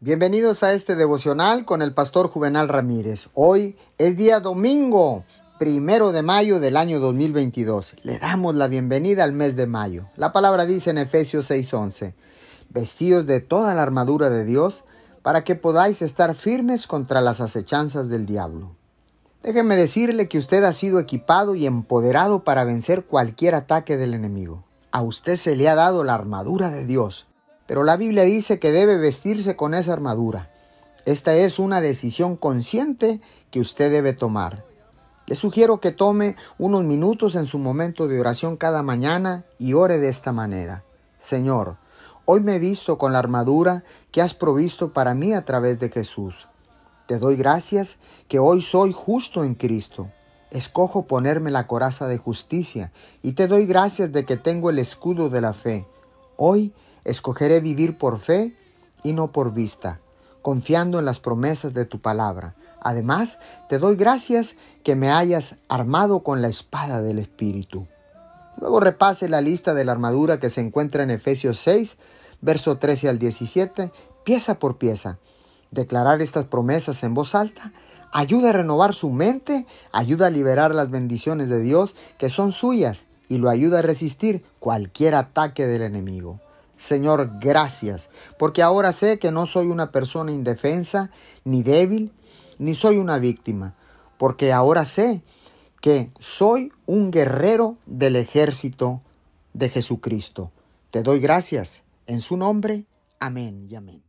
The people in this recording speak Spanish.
Bienvenidos a este devocional con el pastor Juvenal Ramírez. Hoy es día domingo, primero de mayo del año 2022. Le damos la bienvenida al mes de mayo. La palabra dice en Efesios 6:11, vestidos de toda la armadura de Dios para que podáis estar firmes contra las acechanzas del diablo. Déjeme decirle que usted ha sido equipado y empoderado para vencer cualquier ataque del enemigo. A usted se le ha dado la armadura de Dios pero la Biblia dice que debe vestirse con esa armadura. Esta es una decisión consciente que usted debe tomar. Le sugiero que tome unos minutos en su momento de oración cada mañana y ore de esta manera. Señor, hoy me he visto con la armadura que has provisto para mí a través de Jesús. Te doy gracias que hoy soy justo en Cristo. Escojo ponerme la coraza de justicia y te doy gracias de que tengo el escudo de la fe. Hoy Escogeré vivir por fe y no por vista, confiando en las promesas de tu palabra. Además, te doy gracias que me hayas armado con la espada del Espíritu. Luego repase la lista de la armadura que se encuentra en Efesios 6, verso 13 al 17, pieza por pieza. Declarar estas promesas en voz alta ayuda a renovar su mente, ayuda a liberar las bendiciones de Dios que son suyas y lo ayuda a resistir cualquier ataque del enemigo. Señor, gracias, porque ahora sé que no soy una persona indefensa, ni débil, ni soy una víctima, porque ahora sé que soy un guerrero del ejército de Jesucristo. Te doy gracias en su nombre. Amén y amén.